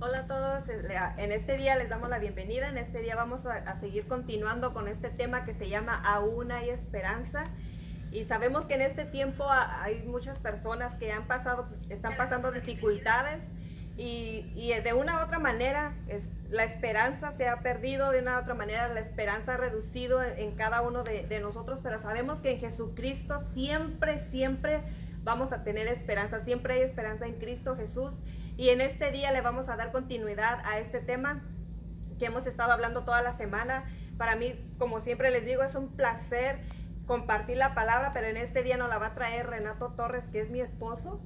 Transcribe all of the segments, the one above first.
Hola a todos, eh, en este día les damos la bienvenida, en este día vamos a, seguir continuando con este tema que se llama Aún hay esperanza. Y sabemos que en este tiempo hay muchas personas que han pasado, están pasando dificultades y, de una u otra manera la esperanza se ha perdido, de una u otra manera la esperanza ha reducido en, cada uno de, de nosotros, pero sabemos que en Jesucristo siempre, siempre vamos a tener esperanza, siempre hay esperanza en Cristo Jesús. Y en este día le vamos a dar continuidad a este tema que hemos estado hablando toda la semana. Para mí, como siempre les digo, es un placer compartir la palabra, pero en este día nos la va a traer Renato Torres, que es mi esposo.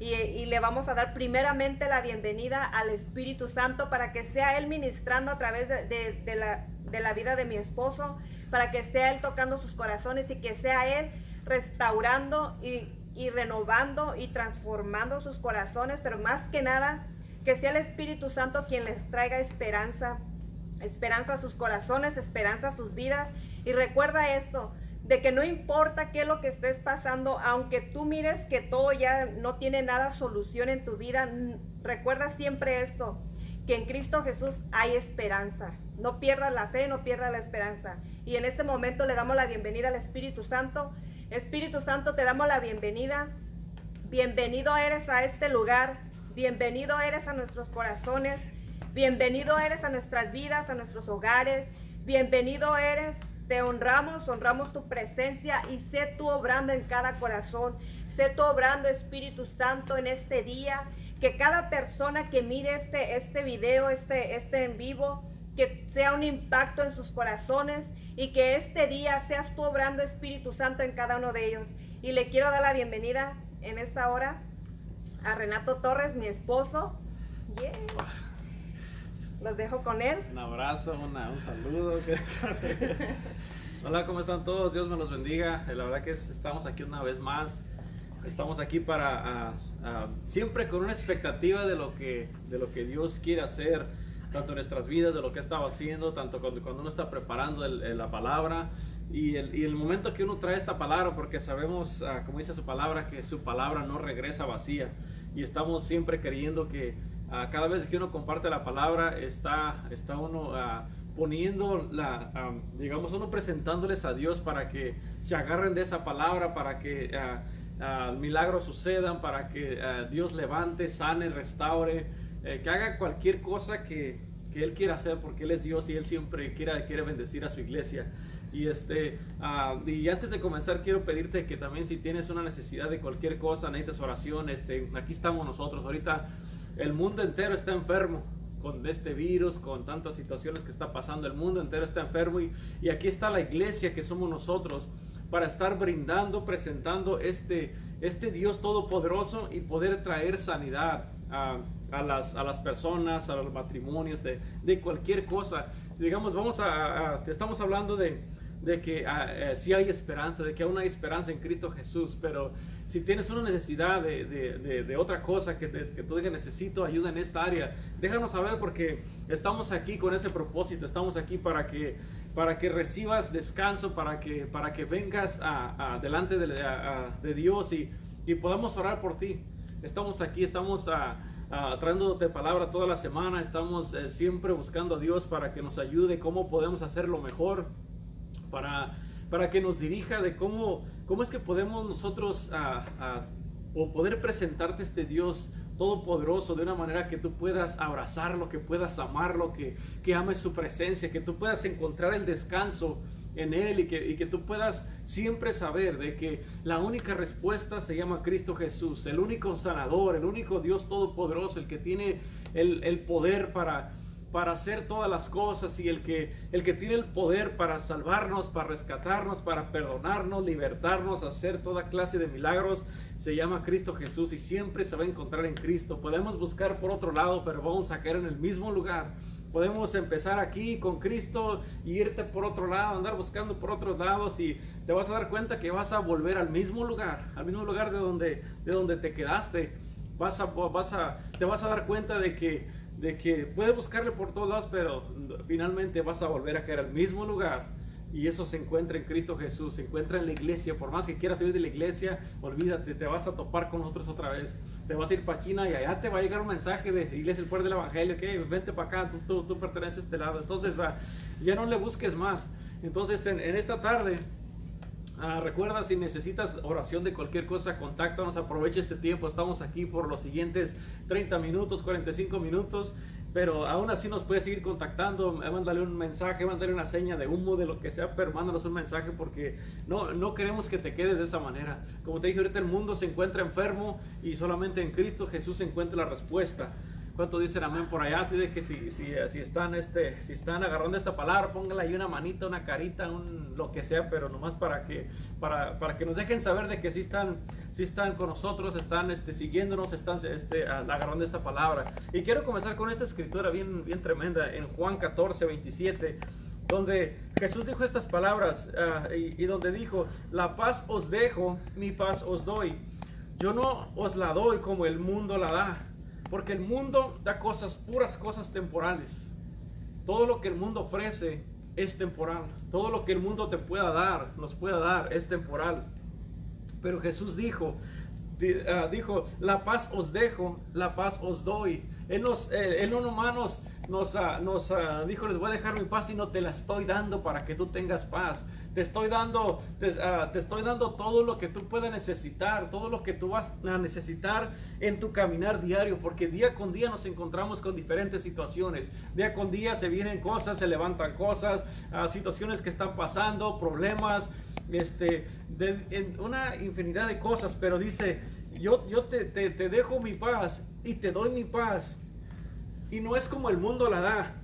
Y, le vamos a dar primeramente la bienvenida al Espíritu Santo para que sea Él ministrando a través de, la, de la vida de mi esposo, para que sea Él tocando sus corazones y que sea Él restaurando y y renovando y transformando sus corazones, pero más que nada, que sea el Espíritu Santo quien les traiga esperanza, esperanza a sus corazones, esperanza a sus vidas. Y recuerda esto, de que no importa qué es lo que estés pasando, aunque tú mires que todo ya no tiene nada solución en tu vida, recuerda siempre esto, que en Cristo Jesús hay esperanza. No pierdas la fe, no pierdas la esperanza. Y en este momento le damos la bienvenida al Espíritu Santo Espíritu Santo, te damos la bienvenida. Bienvenido eres a este lugar. Bienvenido eres a nuestros corazones. Bienvenido eres a nuestras vidas, a nuestros hogares. Bienvenido eres. Te honramos, honramos tu presencia y sé tú obrando en cada corazón. Sé tú obrando, Espíritu Santo, en este día. Que cada persona que mire este, este video, este, este en vivo, que sea un impacto en sus corazones y que este día seas tú obrando Espíritu Santo en cada uno de ellos. Y le quiero dar la bienvenida en esta hora a Renato Torres, mi esposo. Los dejo con él. Un abrazo, un saludo. Hola, ¿cómo están todos? Dios me los bendiga. La verdad que estamos aquí una vez más. Estamos aquí para siempre con una expectativa de lo que, de lo que Dios quiere hacer tanto en nuestras vidas, de lo que estaba haciendo, tanto cuando, cuando uno está preparando la palabra. Y el, y el, momento que uno trae esta palabra, porque sabemos, ah, como dice su palabra, que su palabra no regresa vacía. Y estamos siempre creyendo que uh, cada vez que uno comparte la palabra, está, está uno... Uh, poniendo la, digamos, uno presentándoles a Dios para que se agarren de esa palabra, para que milagros sucedan, para que Dios levante, sane, restaure, eh, que haga cualquier cosa que, que, Él quiera hacer, porque Él es Dios y Él siempre quiere, quiere bendecir a su iglesia. Y, este, uh, y antes de comenzar, quiero pedirte que también si tienes una necesidad de cualquier cosa, necesitas oración, este, aquí estamos nosotros. Ahorita el mundo entero está enfermo con este virus, con tantas situaciones que está pasando, el mundo entero está enfermo y, y aquí está la iglesia que somos nosotros para estar brindando, presentando este, este Dios todopoderoso y poder traer sanidad a, a, las, a las personas, a los matrimonios, de, de cualquier cosa. Digamos, vamos a, estamos hablando de, de que uh, sí hay esperanza, de que aún hay esperanza en Cristo Jesús, pero si tienes una necesidad de, de, de otra cosa que, que, tú digas necesito ayuda en esta área, déjanos saber porque estamos aquí con ese propósito, estamos aquí para que, para que recibas descanso, para que, para que vengas a, delante de, Dios y, y podamos orar por ti. Estamos aquí, estamos a uh, trayéndote palabra toda la semana. Estamos eh, siempre buscando a Dios para que nos ayude, cómo podemos hacerlo mejor, para, para que nos dirija de cómo, cómo es que podemos nosotros o poder presentarte este Dios todopoderoso de una manera que tú puedas abrazarlo, que puedas amarlo, que, que ames su presencia, que tú puedas encontrar el descanso en Él y que, y que tú puedas siempre saber de que la única respuesta se llama Cristo Jesús, el único sanador, el único Dios todopoderoso, el que tiene el, el poder para para hacer todas las cosas y el que, el que tiene el poder para salvarnos, para rescatarnos, para perdonarnos, libertarnos, hacer toda clase de milagros, se llama Cristo Jesús y siempre se va a encontrar en Cristo. Podemos buscar por otro lado, pero vamos a caer en el mismo lugar Podemos empezar aquí con Cristo y irte por otro lado, andar buscando por otros lados y te vas a dar cuenta que vas a volver al mismo lugar, al mismo lugar de donde, de donde te quedaste. Vas a, vas a, te vas a dar cuenta de que, de que puedes buscarle por todos lados, pero finalmente vas a volver a caer al mismo lugar Y eso se encuentra en Cristo Jesús, se encuentra en la iglesia. Por más que quieras salir de la iglesia, olvídate, te vas a topar con nosotros otra vez. Te vas a ir para China y allá te va a llegar un mensaje de Iglesia el Poder del Evangelio, que vente para acá, tú, tú, perteneces a este lado. Entonces, ah, ya no le busques más. Entonces, en, en esta tarde, Ah, recuerda, si necesitas oración de cualquier cosa, contáctanos, aprovecha este tiempo. Estamos aquí por los siguientes 30 minutos, 45 minutos, pero aún así nos puedes seguir contactando. Mándale un mensaje, mándale una seña de humo, de lo que sea, pero mándanos un mensaje porque no, no queremos que te quedes de esa manera. Como te dije ahorita, el mundo se encuentra enfermo y solamente en Cristo Jesús se encuentra la respuesta. ¿Cuánto dicen amén por allá? Así de que si, si, si, están, este, si están agarrando esta palabra, póngale ahí una manita, una carita, un, lo que sea, pero nomás para que, para, para que nos dejen saber de que si están, si están con nosotros, están este, siguiéndonos, están este, agarrando esta palabra. Y quiero comenzar con esta escritura bien, bien tremenda en Juan 14, 27 donde Jesús dijo estas palabras uh, y, y, donde dijo, la paz os dejo, mi paz os doy. Yo no os la doy como el mundo la da. Porque el mundo da cosas, puras cosas temporales. Todo lo que el mundo ofrece es temporal. Todo lo que el mundo te pueda dar, nos pueda dar, es temporal. Pero Jesús dijo, uh, dijo, la paz os dejo, la paz os doy. Él, nos, eh, él no nomás nos, nos, uh, nos uh, dijo, les voy a dejar mi paz, sino te la estoy dando para que tú tengas paz. Te estoy dando, te, te, estoy dando todo lo que tú puedas necesitar, todo lo que tú vas a necesitar en tu caminar diario, porque día con día nos encontramos con diferentes situaciones. Día con día se vienen cosas, se levantan cosas, situaciones que están pasando, problemas, este, de, una infinidad de cosas, pero dice, yo, yo te, te, dejo mi paz y te doy mi paz. Y no es como el mundo la da,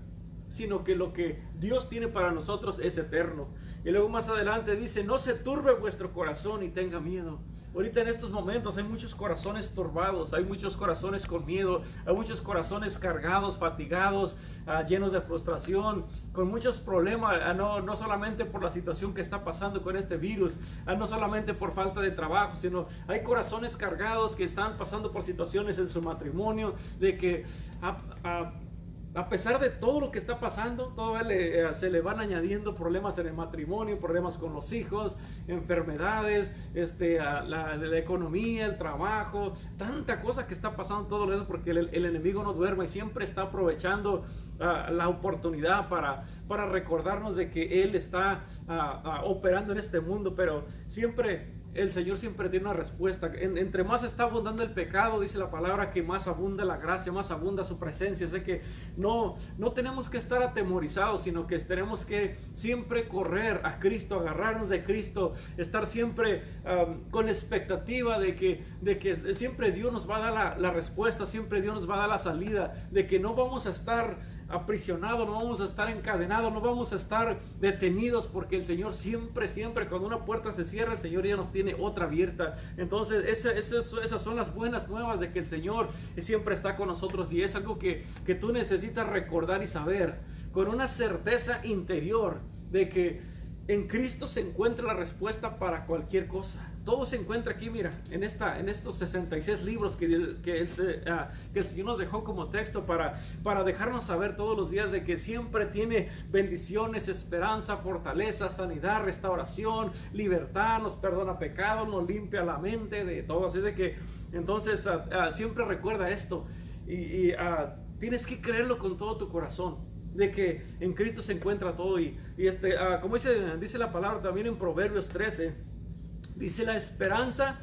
sino que lo que Dios tiene para nosotros es eterno. Y luego más adelante dice, no se turbe vuestro corazón y tenga miedo. Ahorita en estos momentos hay muchos corazones turbados, hay muchos corazones con miedo, hay muchos corazones cargados, fatigados, uh, llenos de frustración, con muchos problemas, uh, no, no, solamente por la situación que está pasando con este virus, uh, no solamente por falta de trabajo, sino hay corazones cargados que están pasando por situaciones en su matrimonio, de que a pesar de todo lo que está pasando, todavía eh, se le van añadiendo problemas en el matrimonio, problemas con los hijos, enfermedades, este, la, economía, el trabajo, tanta cosa que está pasando todo eso porque el, enemigo no duerme y siempre está aprovechando uh, la oportunidad para, para recordarnos de que Él está uh, uh, operando en este mundo, pero siempre el Señor siempre tiene una respuesta. En, entre más está abundando el pecado, dice la palabra, que más abunda la gracia, más abunda su presencia. Sé que no, no tenemos que estar atemorizados, sino que tenemos que siempre correr a Cristo, agarrarnos de Cristo, estar siempre con expectativa de que, de que siempre Dios nos va a dar la, la respuesta, siempre Dios nos va a dar la salida, de que no vamos a estar aprisionados, no vamos a estar encadenados, no vamos a estar detenidos, porque el Señor siempre, siempre, cuando una puerta se cierra, el Señor ya nos tiene otra abierta. Entonces, esa, esas, esas son las buenas nuevas de que el Señor siempre está con nosotros y es algo que, que tú necesitas recordar y saber con una certeza interior de que en Cristo se encuentra la respuesta para cualquier cosa. Todo se encuentra aquí, mira, en, esta, en estos 66 libros que, que, el, uh, que el Señor nos dejó como texto para, para dejarnos saber todos los días de que siempre tiene bendiciones, esperanza, fortaleza, sanidad, restauración, libertad, nos perdona pecados, nos limpia la mente de todo. Así de que entonces uh, uh, siempre recuerda esto y tienes que creerlo con todo tu corazón de que en Cristo se encuentra todo. Y, y este, uh, como dice, dice la palabra también en Proverbios 13, dice la esperanza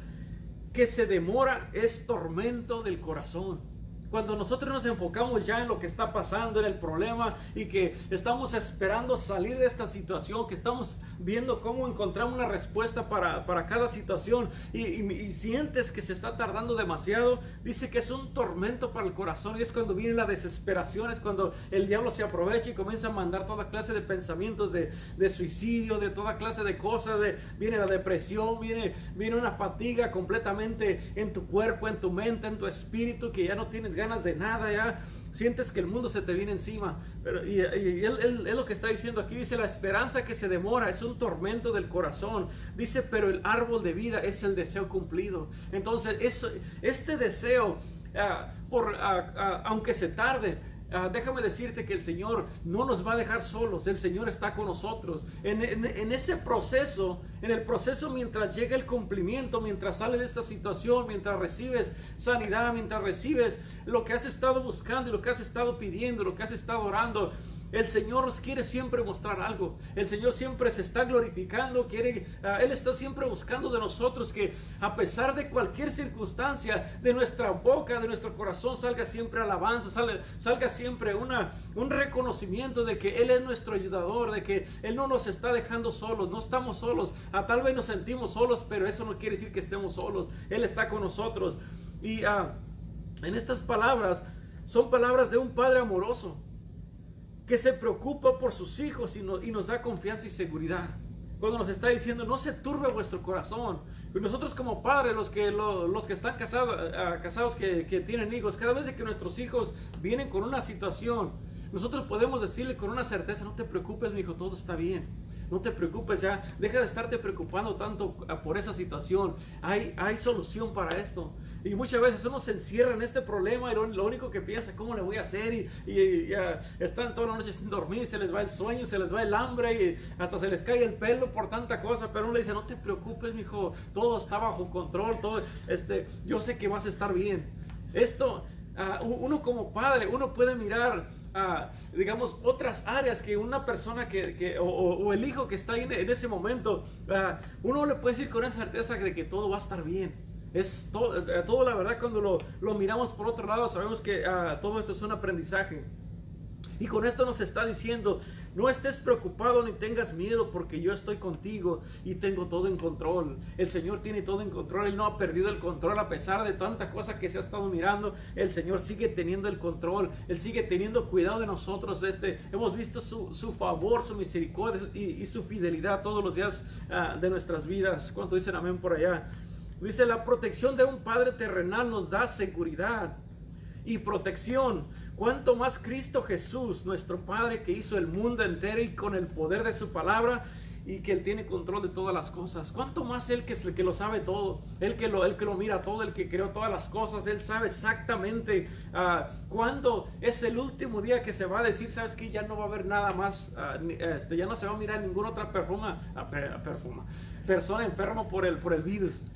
que se demora es tormento del corazón. Cuando nosotros nos enfocamos ya en lo que está pasando, en el problema y que estamos esperando salir de esta situación, que estamos viendo cómo encontrar una respuesta para, para cada situación y, y, y, sientes que se está tardando demasiado, dice que es un tormento para el corazón y es cuando viene la desesperación, es cuando el diablo se aprovecha y comienza a mandar toda clase de pensamientos de, de suicidio, de toda clase de cosas, de, viene la depresión, viene, viene una fatiga completamente en tu cuerpo, en tu mente, en tu espíritu, que ya no tienes ganas ganas de nada, ya sientes que el mundo se te viene encima. Pero, y, él, él, lo que está diciendo aquí dice, la esperanza que se demora es un tormento del corazón. Dice, pero el árbol de vida es el deseo cumplido. Entonces, eso, este deseo, uh, por, uh, uh, aunque se tarde, ah, déjame decirte que el Señor no nos va a dejar solos, el Señor está con nosotros. En, en, ese proceso, en el proceso mientras llega el cumplimiento, mientras sale de esta situación, mientras recibes sanidad, mientras recibes lo que has estado buscando y lo que has estado pidiendo, lo que has estado orando, el Señor nos quiere siempre mostrar algo. El Señor siempre se está glorificando. Quiere, ah, Él está siempre buscando de nosotros que a pesar de cualquier circunstancia, de nuestra boca, de nuestro corazón, salga siempre alabanza, salga, salga siempre una, un reconocimiento de que Él es nuestro ayudador, de que Él no nos está dejando solos. No estamos solos. Ah, tal vez nos sentimos solos, pero eso no quiere decir que estemos solos. Él está con nosotros. Y ah, en estas palabras son palabras de un Padre amoroso que se preocupa por sus hijos y, nos da confianza y seguridad. Cuando nos está diciendo, no se turbe vuestro corazón. Nosotros como padres, los que, los, que están casados, ah, casados que, que, tienen hijos, cada vez que nuestros hijos vienen con una situación, nosotros podemos decirle con una certeza, no te preocupes, mi hijo, todo está bien no te preocupes ya, deja de estarte preocupando tanto ah, por esa situación. Hay, hay solución para esto. Y muchas veces uno se encierra en este problema y lo, único que piensa, ¿cómo le voy a hacer? Y, y, están toda la noche sin dormir, se les va el sueño, se les va el hambre y hasta se les cae el pelo por tanta cosa. Pero uno le dice, no te preocupes, mi hijo, todo está bajo control, todo, este, yo sé que vas a estar bien. Esto, ah, uno como padre, uno puede mirar digamos, otras áreas que una persona que, o, el hijo que está ahí en, ese momento, uno le puede decir con esa certeza de que todo va a estar bien. Es eh, todo la verdad, cuando lo, lo, miramos por otro lado, sabemos que ah, todo esto es un aprendizaje. Y con esto nos está diciendo, no estés preocupado ni tengas miedo porque yo estoy contigo y tengo todo en control. El Señor tiene todo en control, Él no ha perdido el control a pesar de tanta cosa que se ha estado mirando. El Señor sigue teniendo el control, Él sigue teniendo cuidado de nosotros. Este, hemos visto su, favor, su misericordia y, su fidelidad todos los días ah, de nuestras vidas. ¿Cuánto dicen amén por allá? Dice, la protección de un Padre terrenal nos da seguridad y protección. Cuanto más Cristo Jesús, nuestro Padre que hizo el mundo entero y con el poder de su palabra y que Él tiene control de todas las cosas. Cuanto más Él que es el que lo sabe todo, Él que lo, él que lo mira todo, el que creó todas las cosas, Él sabe exactamente uh, cuándo es el último día que se va a decir, sabes que ya no va a haber nada más, ah, este, ya no se va a mirar ninguna otra perfuma, uh, perfuma, persona enferma por el, por el virus.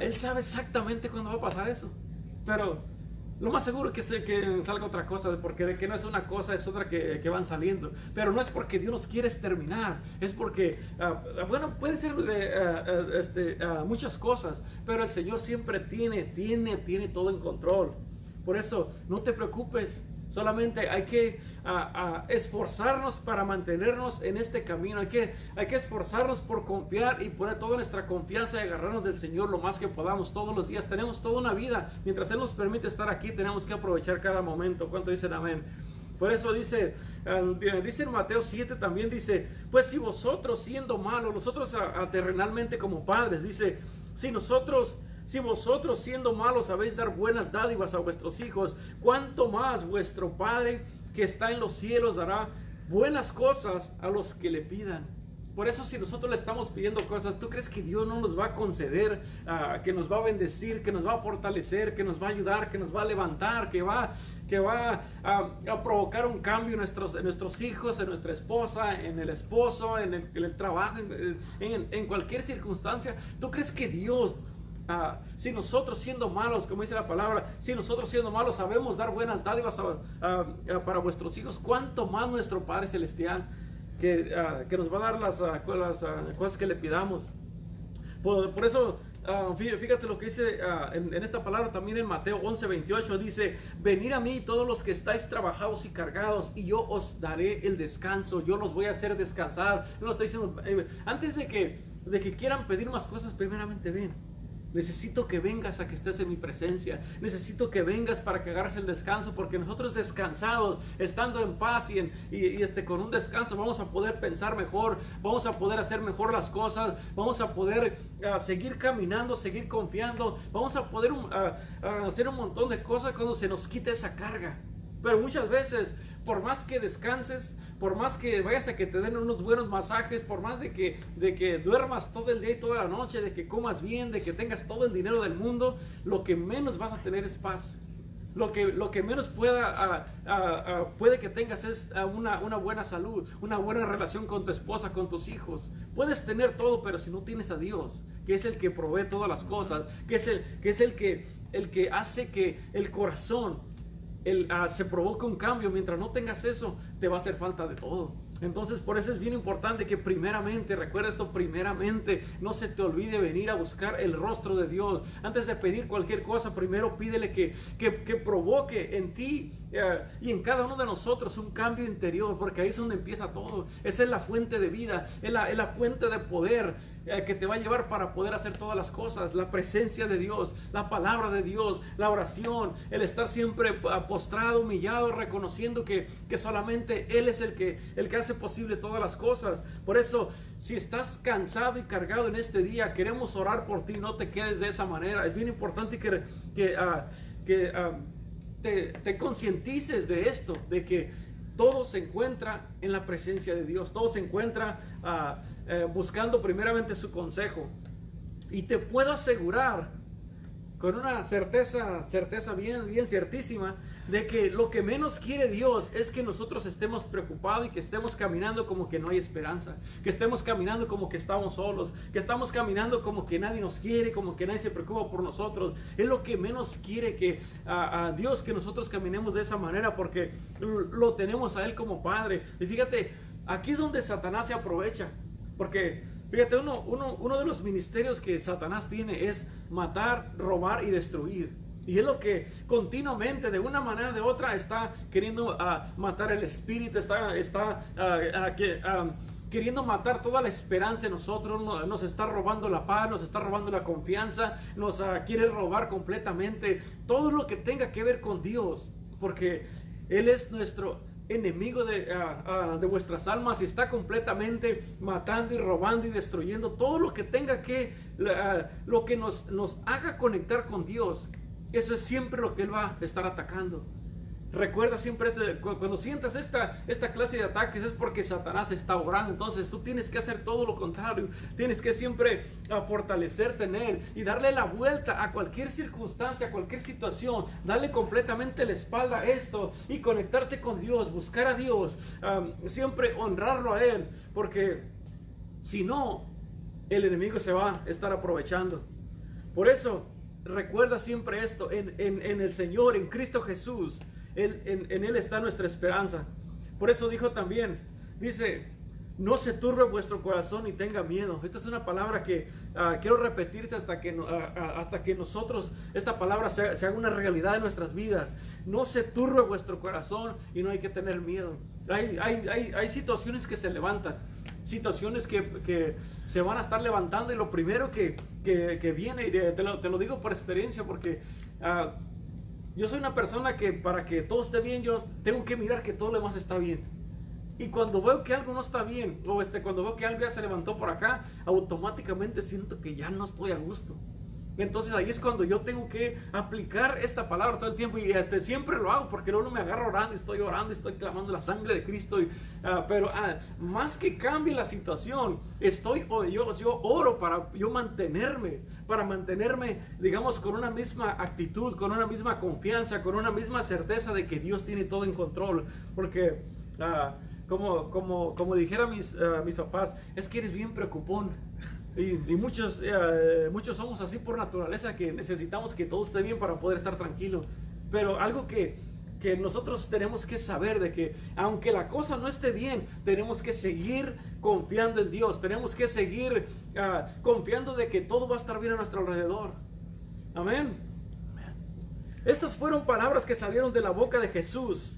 él sabe exactamente cuándo va a pasar eso. Pero lo más seguro es que, que salga otra cosa, porque de que no es una cosa, es otra que, que van saliendo. Pero no es porque Dios nos quiere exterminar, es porque, ah, ah, bueno, puede ser de ah, este, muchas cosas, pero el Señor siempre tiene, tiene, tiene todo en control. Por eso, no te preocupes, Solamente hay que esforzarnos para mantenernos en este camino. Hay que, hay que esforzarnos por confiar y poner toda nuestra confianza y agarrarnos del Señor lo más que podamos todos los días. Tenemos toda una vida. Mientras Él nos permite estar aquí, tenemos que aprovechar cada momento. ¿Cuánto dicen amén? Por eso dice, dice en Mateo 7 también dice, pues si vosotros siendo malos, nosotros terrenalmente como padres, dice, si nosotros si vosotros siendo malos sabéis dar buenas dádivas a vuestros hijos, ¿cuánto más vuestro Padre que está en los cielos dará buenas cosas a los que le pidan? Por eso si nosotros le estamos pidiendo cosas, ¿tú crees que Dios no nos va a conceder, ah, que nos va a bendecir, que nos va a fortalecer, que nos va a ayudar, que nos va a levantar, que va, que va a, provocar un cambio en nuestros, en nuestros hijos, en nuestra esposa, en el esposo, en el, trabajo, en, en cualquier circunstancia? ¿Tú crees que Dios Ah, si nosotros siendo malos, como dice la palabra, si nosotros siendo malos sabemos dar buenas dádivas para vuestros hijos, ¿cuánto más nuestro Padre Celestial que, ah, que nos va a dar las, ah, cosas que le pidamos? Por, eso, fíjate lo que dice en, en, esta palabra también en Mateo 11, 28, dice, venid a mí todos los que estáis trabajados y cargados y yo os daré el descanso, yo los voy a hacer descansar. No está diciendo, eh, antes de que, de que quieran pedir más cosas, primeramente ven Necesito que vengas a que estés en mi presencia. Necesito que vengas para que agarres el descanso, porque nosotros descansados, estando en paz y, este, con un descanso, vamos a poder pensar mejor, vamos a poder hacer mejor las cosas, vamos a poder ah, seguir caminando, seguir confiando, vamos a poder ah, hacer un montón de cosas cuando se nos quite esa carga. Pero muchas veces, por más que descanses, por más que vayas a que te den unos buenos masajes, por más de que, de que duermas todo el día y toda la noche, de que comas bien, de que tengas todo el dinero del mundo, lo que menos vas a tener es paz. Lo que, lo que menos pueda, puede que tengas es una, una, buena salud, una buena relación con tu esposa, con tus hijos. Puedes tener todo, pero si no tienes a Dios, que es el que provee todas las cosas, que es el que, es el que, el que hace que el corazón el, se provoque un cambio, mientras no tengas eso, te va a hacer falta de todo. Entonces, por eso es bien importante que primeramente, recuerda esto, primeramente, no se te olvide venir a buscar el rostro de Dios. Antes de pedir cualquier cosa, primero pídele que, que, que provoque en ti y en cada uno de nosotros un cambio interior, porque ahí es donde empieza todo. Esa es la fuente de vida, es la, es la fuente de poder eh, que te va a llevar para poder hacer todas las cosas. La presencia de Dios, la palabra de Dios, la oración, el estar siempre postrado, humillado, reconociendo que, que solamente Él es el que, el que hace posible todas las cosas. Por eso, si estás cansado y cargado en este día, queremos orar por ti, no te quedes de esa manera. Es bien importante que... que, ah, ah, te, concientices de esto, de que todo se encuentra en la presencia de Dios, todo se encuentra ah, eh, buscando primeramente su consejo. Y te puedo asegurar con una certeza, certeza bien, bien ciertísima, de que lo que menos quiere Dios es que nosotros estemos preocupados y que estemos caminando como que no hay esperanza, que estemos caminando como que estamos solos, que estamos caminando como que nadie nos quiere, como que nadie se preocupa por nosotros. Es lo que menos quiere que a, Dios que nosotros caminemos de esa manera porque lo tenemos a Él como Padre. Y fíjate, aquí es donde Satanás se aprovecha, porque Fíjate, uno, uno, uno de los ministerios que Satanás tiene es matar, robar y destruir. Y es lo que continuamente, de una manera o de otra, está queriendo ah, matar el espíritu, está, está ah, ah, queriendo matar toda la esperanza en nosotros, nos, está robando la paz, nos está robando la confianza, nos quiere robar completamente todo lo que tenga que ver con Dios, porque Él es nuestro, enemigo de, ah, ah, de, vuestras almas y está completamente matando y robando y destruyendo todo lo que tenga que, ah, lo que nos, nos haga conectar con Dios. Eso es siempre lo que Él va a estar atacando. Recuerda siempre este, cuando sientas esta, esta clase de ataques es porque Satanás está obrando. Entonces tú tienes que hacer todo lo contrario. Tienes que siempre ah, fortalecerte en Él y darle la vuelta a cualquier circunstancia, a cualquier situación. Darle completamente la espalda a esto y conectarte con Dios, buscar a Dios, siempre honrarlo a Él. Porque si no, el enemigo se va a estar aprovechando. Por eso, recuerda siempre esto, en, en el Señor, en Cristo Jesús en, Él está nuestra esperanza. Por eso dijo también, dice, no se turbe vuestro corazón y tenga miedo. Esta es una palabra que ah, quiero repetirte hasta que, ah, ah, hasta que nosotros, esta palabra se, haga una realidad en nuestras vidas. No se turbe vuestro corazón y no hay que tener miedo. Hay, hay, hay, situaciones que se levantan, situaciones que, se van a estar levantando y lo primero que, que, viene, y te lo, te lo, digo por experiencia porque... Yo soy una persona que para que todo esté bien, yo tengo que mirar que todo lo demás está bien. Y cuando veo que algo no está bien, o este, cuando veo que algo ya se levantó por acá, automáticamente siento que ya no estoy a gusto. Entonces ahí es cuando yo tengo que aplicar esta palabra todo el tiempo y este, siempre lo hago porque luego me agarro orando, estoy orando, estoy clamando la sangre de Cristo. Y, ah, pero ah, más que cambie la situación, estoy yo, yo oro para yo mantenerme, para mantenerme, digamos, con una misma actitud, con una misma confianza, con una misma certeza de que Dios tiene todo en control. Porque, ah, como, como, como dijera mis, mis papás, es que eres bien preocupón. Y, muchos, eh, muchos somos así por naturaleza que necesitamos que todo esté bien para poder estar tranquilo. Pero algo que, que nosotros tenemos que saber de que aunque la cosa no esté bien, tenemos que seguir confiando en Dios, tenemos que seguir ah, confiando de que todo va a estar bien a nuestro alrededor. Amén. Estas fueron palabras que salieron de la boca de Jesús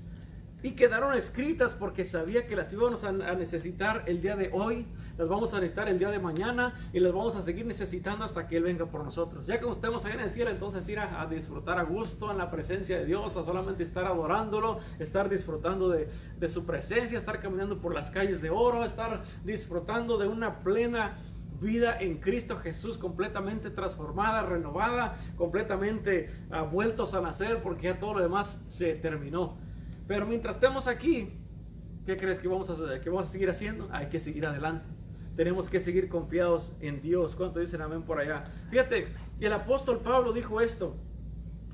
y quedaron escritas porque sabía que las íbamos a, necesitar el día de hoy, las vamos a necesitar el día de mañana y las vamos a seguir necesitando hasta que Él venga por nosotros. Ya que estemos ahí en el cielo, entonces ir a, disfrutar a gusto en la presencia de Dios, a solamente estar adorándolo, estar disfrutando de, su presencia, estar caminando por las calles de oro, estar disfrutando de una plena vida en Cristo Jesús completamente transformada, renovada, completamente uh, vueltos a nacer porque ya todo lo demás se terminó. Pero mientras estemos aquí, ¿qué crees que vamos a, hacer? vamos a seguir haciendo? Hay que seguir adelante. Tenemos que seguir confiados en Dios. ¿Cuánto dicen amén por allá? Fíjate, el apóstol Pablo dijo esto.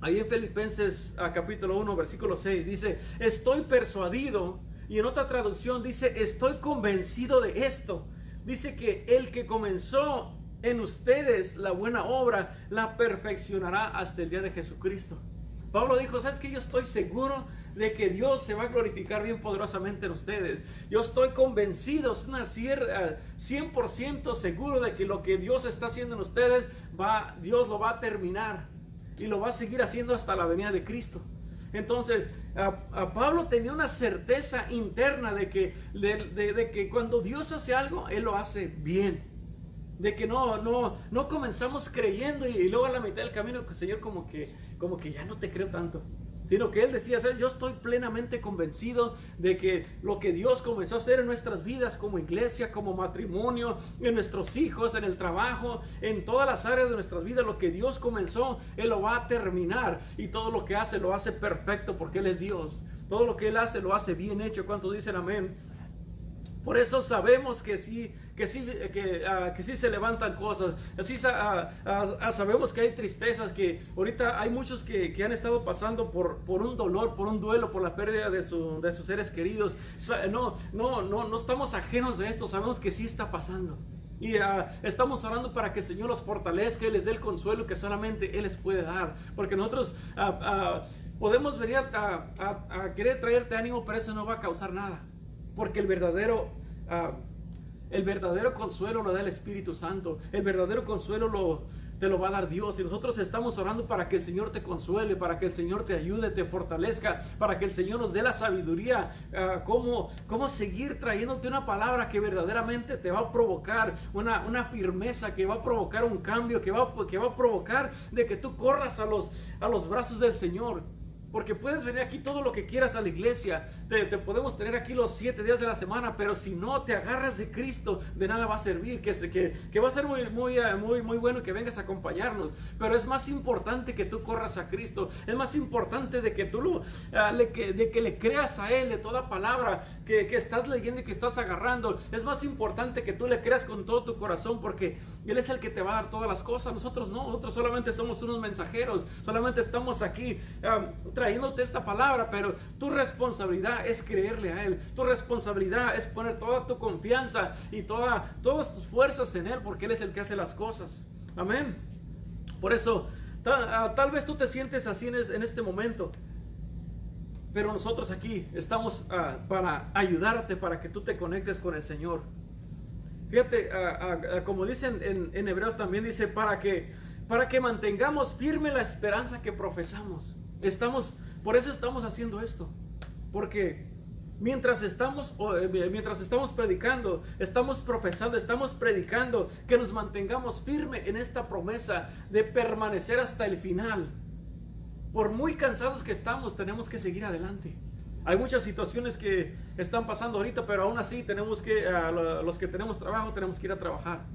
Ahí en Filipenses capítulo 1, versículo 6 dice, estoy persuadido, y en otra traducción dice, estoy convencido de esto. Dice que el que comenzó en ustedes la buena obra, la perfeccionará hasta el día de Jesucristo. Pablo dijo, ¿sabes que Yo estoy seguro de que Dios se va a glorificar bien poderosamente en ustedes. Yo estoy convencido, es una 100% seguro de que lo que Dios está haciendo en ustedes, va, Dios lo va a terminar y lo va a seguir haciendo hasta la venida de Cristo. Entonces, Pablo tenía una certeza interna de que, de que cuando Dios hace algo, Él lo hace bien de que no, no, no comenzamos creyendo y, luego a la mitad del camino, Señor, como que, como que ya no te creo tanto. Sino que Él decía, yo estoy plenamente convencido de que lo que Dios comenzó a hacer en nuestras vidas como iglesia, como matrimonio, en nuestros hijos, en el trabajo, en todas las áreas de nuestras vidas, lo que Dios comenzó, Él lo va a terminar. Y todo lo que hace, lo hace perfecto porque Él es Dios. Todo lo que Él hace, lo hace bien hecho. ¿Cuántos dicen amén? Por eso sabemos que sí, que sí, que, ah, que sí se levantan cosas. Así ah, ah, sabemos que hay tristezas, que ahorita hay muchos que, que, han estado pasando por, por un dolor, por un duelo, por la pérdida de, su, de sus seres queridos. No, no, no, no estamos ajenos de esto, sabemos que sí está pasando. Y estamos orando para que el Señor los fortalezca y les dé el consuelo que solamente Él les puede dar. Porque nosotros podemos venir a, querer traerte ánimo, pero eso no va a causar nada. Porque el verdadero, ah, el verdadero consuelo lo da el Espíritu Santo. El verdadero consuelo lo, te lo va a dar Dios. Y nosotros estamos orando para que el Señor te consuele, para que el Señor te ayude, te fortalezca, para que el Señor nos dé la sabiduría, uh, cómo, cómo seguir trayéndote una palabra que verdaderamente te va a provocar una, una firmeza, que va a provocar un cambio, que va, que va a provocar de que tú corras a los, a los brazos del Señor. Porque puedes venir aquí todo lo que quieras a la iglesia. Te, podemos tener aquí los siete días de la semana, pero si no te agarras de Cristo, de nada va a servir. Que, que, que va a ser muy, muy, eh, muy, muy bueno que vengas a acompañarnos. Pero es más importante que tú corras a Cristo. Es más importante de que tú lo, ah, le, que, de que le creas a Él de toda palabra que, que estás leyendo y que estás agarrando. Es más importante que tú le creas con todo tu corazón porque Él es el que te va a dar todas las cosas. Nosotros no, nosotros solamente somos unos mensajeros. Solamente estamos aquí. Ah, trayéndote esta palabra, pero tu responsabilidad es creerle a Él. Tu responsabilidad es poner toda tu confianza y toda, todas tus fuerzas en Él, porque Él es el que hace las cosas. Amén. Por eso, ah, tal, vez tú te sientes así en, este momento. Pero nosotros aquí estamos ah, para ayudarte, para que tú te conectes con el Señor. Fíjate, ah, como dicen en, en Hebreos también dice, para que, para que mantengamos firme la esperanza que profesamos. Estamos, por eso estamos haciendo esto. Porque mientras estamos, eh, mientras estamos predicando, estamos profesando, estamos predicando, que nos mantengamos firmes en esta promesa de permanecer hasta el final. Por muy cansados que estamos, tenemos que seguir adelante. Hay muchas situaciones que están pasando ahorita, pero aún así tenemos que, los que tenemos trabajo, tenemos que ir a trabajar.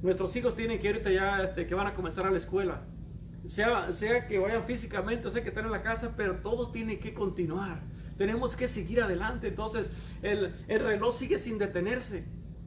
Nuestros hijos tienen que ir ya, este, que van a comenzar a la escuela sea, sea que vayan físicamente o sea que estén en la casa, pero todo tiene que continuar. Tenemos que seguir adelante. Entonces, el, el reloj sigue sin detenerse.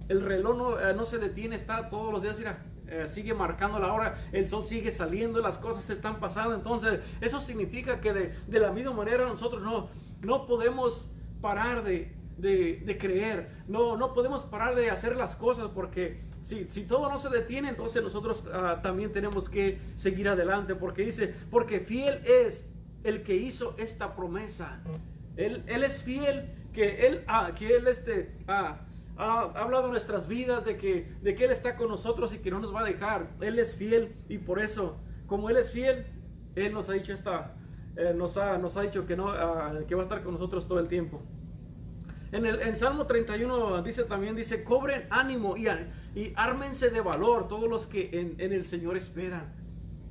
El reloj no, eh, no se detiene, está todos los días, mira, eh, sigue marcando la hora, el sol sigue saliendo, las cosas están pasando. Entonces, eso significa que de, de la misma manera nosotros no, no podemos parar de, de, de, creer, no, no podemos parar de hacer las cosas porque si, si todo no se detiene, entonces nosotros ah, también tenemos que seguir adelante, porque dice, porque fiel es el que hizo esta promesa. Él, él es fiel, que Él, ah, que él este, ah, ha hablado nuestras vidas de que, de que Él está con nosotros y que no nos va a dejar. Él es fiel y por eso, como Él es fiel, Él nos ha dicho esta, eh, nos, ha, nos ha dicho que, no, que va a estar con nosotros todo el tiempo. En, el, en Salmo 31 dice también, dice, cobren ánimo y, y ármense de valor todos los que en, en el Señor esperan.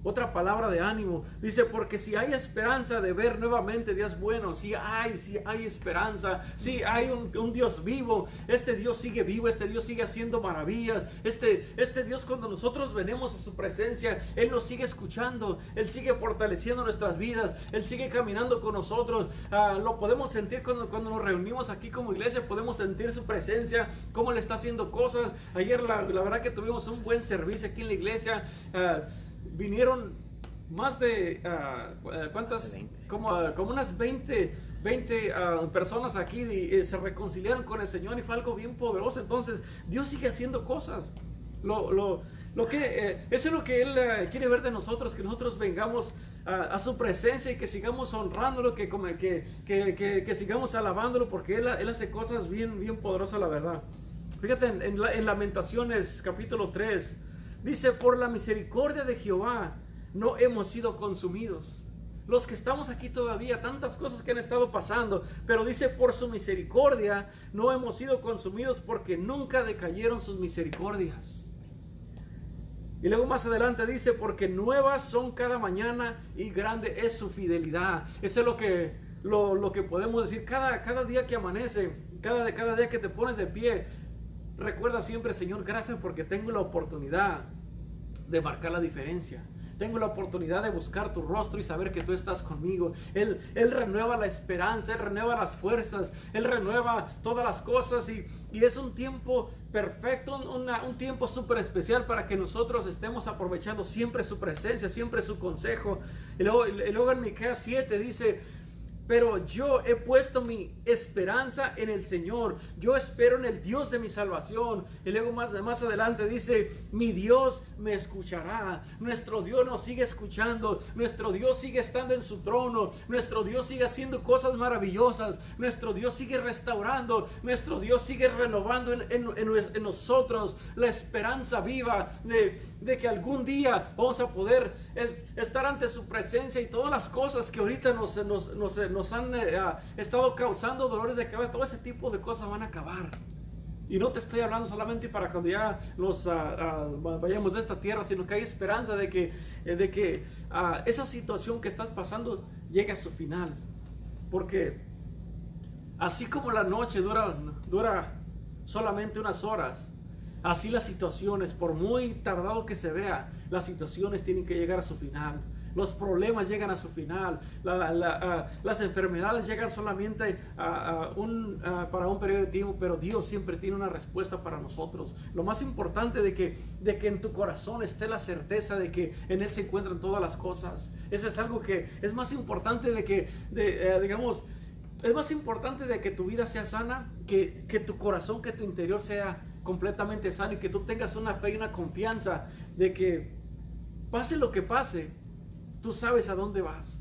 Otra palabra de ánimo. Dice, porque si hay esperanza de ver nuevamente días buenos, si hay, si hay esperanza, si hay un, Dios vivo, este Dios sigue vivo, este Dios sigue haciendo maravillas, este, este Dios cuando nosotros venimos a su presencia, Él nos sigue escuchando, Él sigue fortaleciendo nuestras vidas, Él sigue caminando con nosotros, ah, lo podemos sentir cuando, cuando nos reunimos aquí como iglesia, podemos sentir su presencia, cómo Él está haciendo cosas. Ayer la, verdad que tuvimos un buen servicio aquí en la iglesia. Ah, vinieron más de, eh, ¿cuántas? Como, ah, como unas 20, 20 ah, personas aquí eh, se reconciliaron con el Señor y fue algo bien poderoso. Entonces, Dios sigue haciendo cosas. Lo, lo, lo que, eh, eso es lo que Él quiere ver de nosotros, que nosotros vengamos a, su presencia y que sigamos honrándolo, que, que, que, que, sigamos alabándolo, porque Él, él, hace cosas bien, bien poderosas, la verdad. Fíjate en, en Lamentaciones capítulo 3, dice, por la misericordia de Jehová no hemos sido consumidos. Los que estamos aquí todavía, tantas cosas que han estado pasando, pero dice, por su misericordia no hemos sido consumidos porque nunca decayeron sus misericordias. Y luego más adelante dice, porque nuevas son cada mañana y grande es su fidelidad. Eso es lo que, lo, que podemos decir. Cada, cada día que amanece, cada, cada día que te pones de pie, recuerda siempre, Señor, gracias porque tengo la oportunidad de marcar la diferencia. Tengo la oportunidad de buscar tu rostro y saber que tú estás conmigo. Él, él renueva la esperanza, Él renueva las fuerzas, Él renueva todas las cosas y, es un tiempo perfecto, un tiempo súper especial para que nosotros estemos aprovechando siempre su presencia, siempre su consejo. Y luego, y luego en Miqueas 7 dice, pero yo he puesto mi esperanza en el Señor. Yo espero en el Dios de mi salvación. Y luego más, más adelante dice, mi Dios me escuchará. Nuestro Dios nos sigue escuchando. Nuestro Dios sigue estando en su trono. Nuestro Dios sigue haciendo cosas maravillosas. Nuestro Dios sigue restaurando. Nuestro Dios sigue renovando en, nosotros la esperanza viva de, que algún día vamos a poder estar ante su presencia y todas las cosas que ahorita nos, nos, nos nos han eh, estado causando dolores de cabeza, todo ese tipo de cosas van a acabar. Y no te estoy hablando solamente para cuando ya nos ah, ah, vayamos de esta tierra, sino que hay esperanza de que, eh, de que esa situación que estás pasando llegue a su final. Porque así como la noche dura, dura solamente unas horas, así las situaciones, por muy tardado que se vea, las situaciones tienen que llegar a su final. Los problemas llegan a su final. Ah, las enfermedades llegan solamente para un periodo de tiempo, pero Dios siempre tiene una respuesta para nosotros. Lo más importante de que, de que en tu corazón esté la certeza de que en Él se encuentran todas las cosas. Eso es algo que es más importante de que, eh, digamos, es más importante de que tu vida sea sana, que, que tu corazón, que tu interior sea completamente sano y que tú tengas una fe y una confianza de que pase lo que pase, tú sabes a dónde vas.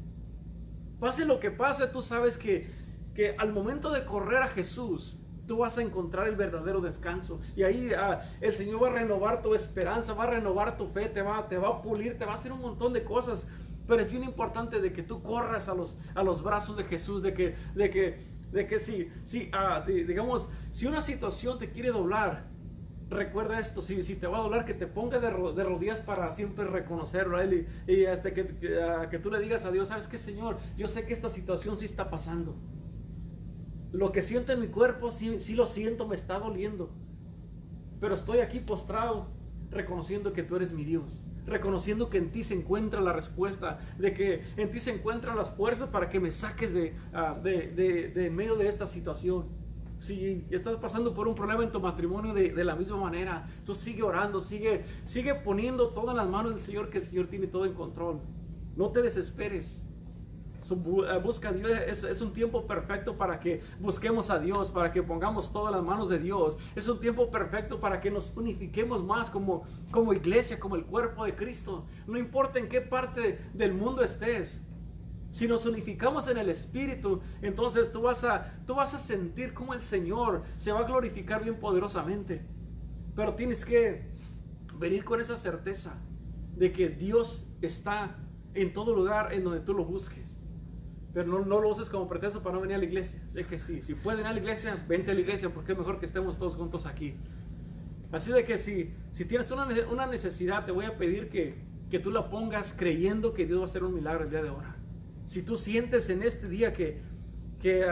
Pase lo que pase, tú sabes que, que al momento de correr a Jesús, tú vas a encontrar el verdadero descanso. Y ahí ah, el Señor va a renovar tu esperanza, va a renovar tu fe, te va, te va a pulir, te va a hacer un montón de cosas. Pero es bien importante de que tú corras a los, a los brazos de Jesús, de que, de que, de que si, si ah, digamos, si una situación te quiere doblar, recuerda esto, si, si te va a doler, que te ponga de, rodillas para siempre reconocerlo a Él y, hasta que, que, tú le digas a Dios, ¿sabes qué, Señor? Yo sé que esta situación sí está pasando. Lo que siento en mi cuerpo, sí, sí lo siento, me está doliendo. Pero estoy aquí postrado, reconociendo que tú eres mi Dios. Reconociendo que en ti se encuentra la respuesta, de que en ti se encuentran las fuerzas para que me saques de, ah, de, de, de medio de esta situación. Si estás pasando por un problema en tu matrimonio de, la misma manera, tú sigue orando, sigue, sigue poniendo todas las manos del Señor, que el Señor tiene todo en control. No te desesperes. Eh, busca a Dios, es, un tiempo perfecto para que busquemos a Dios, para que pongamos todas las manos de Dios. Es un tiempo perfecto para que nos unifiquemos más como, como iglesia, como el cuerpo de Cristo. No importa en qué parte del mundo estés. Si nos unificamos en el Espíritu, entonces tú vas a, tú vas a sentir como el Señor se va a glorificar bien poderosamente. Pero tienes que venir con esa certeza de que Dios está en todo lugar en donde tú lo busques. Pero no, no lo uses como pretexto para no venir a la iglesia. Sé que sí, si pueden ir a la iglesia, vente a la iglesia porque es mejor que estemos todos juntos aquí. Así de que si, si tienes una, una necesidad, te voy a pedir que, que tú la pongas creyendo que Dios va a hacer un milagro el día de ahora. Si tú sientes en este día que, que,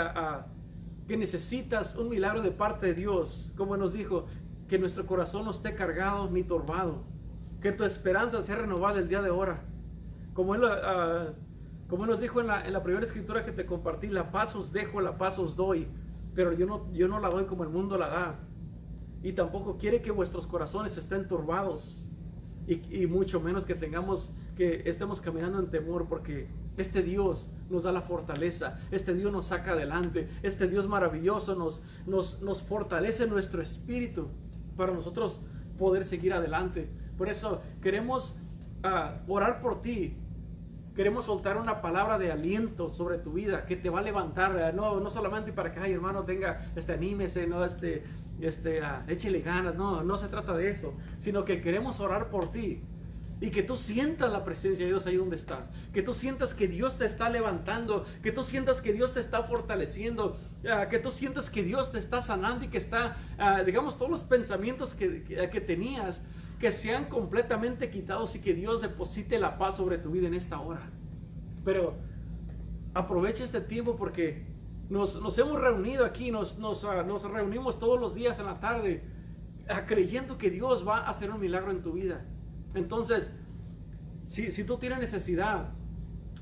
necesitas un milagro de parte de Dios, como nos dijo, que nuestro corazón no esté cargado ni turbado, que tu esperanza sea renovada el día de ahora. Como él, como nos dijo en la, en la, primera escritura que te compartí, la paz os dejo, la paz os doy, pero yo no, yo no la doy como el mundo la da. Y tampoco quiere que vuestros corazones estén turbados y, mucho menos que tengamos que estemos caminando en temor porque este Dios nos da la fortaleza, este Dios nos saca adelante, este Dios maravilloso nos, nos, nos fortalece nuestro espíritu para nosotros poder seguir adelante. Por eso queremos ah, orar por ti, queremos soltar una palabra de aliento sobre tu vida que te va a levantar, no, no solamente para que, ay hermano, tenga, este, anímese, no, este, este, uh, échele ganas, no, no se trata de eso, sino que queremos orar por ti y que tú sientas la presencia de Dios ahí donde estás. Que tú sientas que Dios te está levantando. Que tú sientas que Dios te está fortaleciendo. Ah, que tú sientas que Dios te está sanando y que está, ah, digamos, todos los pensamientos que, que, tenías, que sean completamente quitados y que Dios deposite la paz sobre tu vida en esta hora. Pero aprovecha este tiempo porque nos, hemos reunido aquí, nos, nos, ah, nos, reunimos todos los días en la tarde creyendo que Dios va a hacer un milagro en tu vida. Entonces, si, si tú tienes necesidad,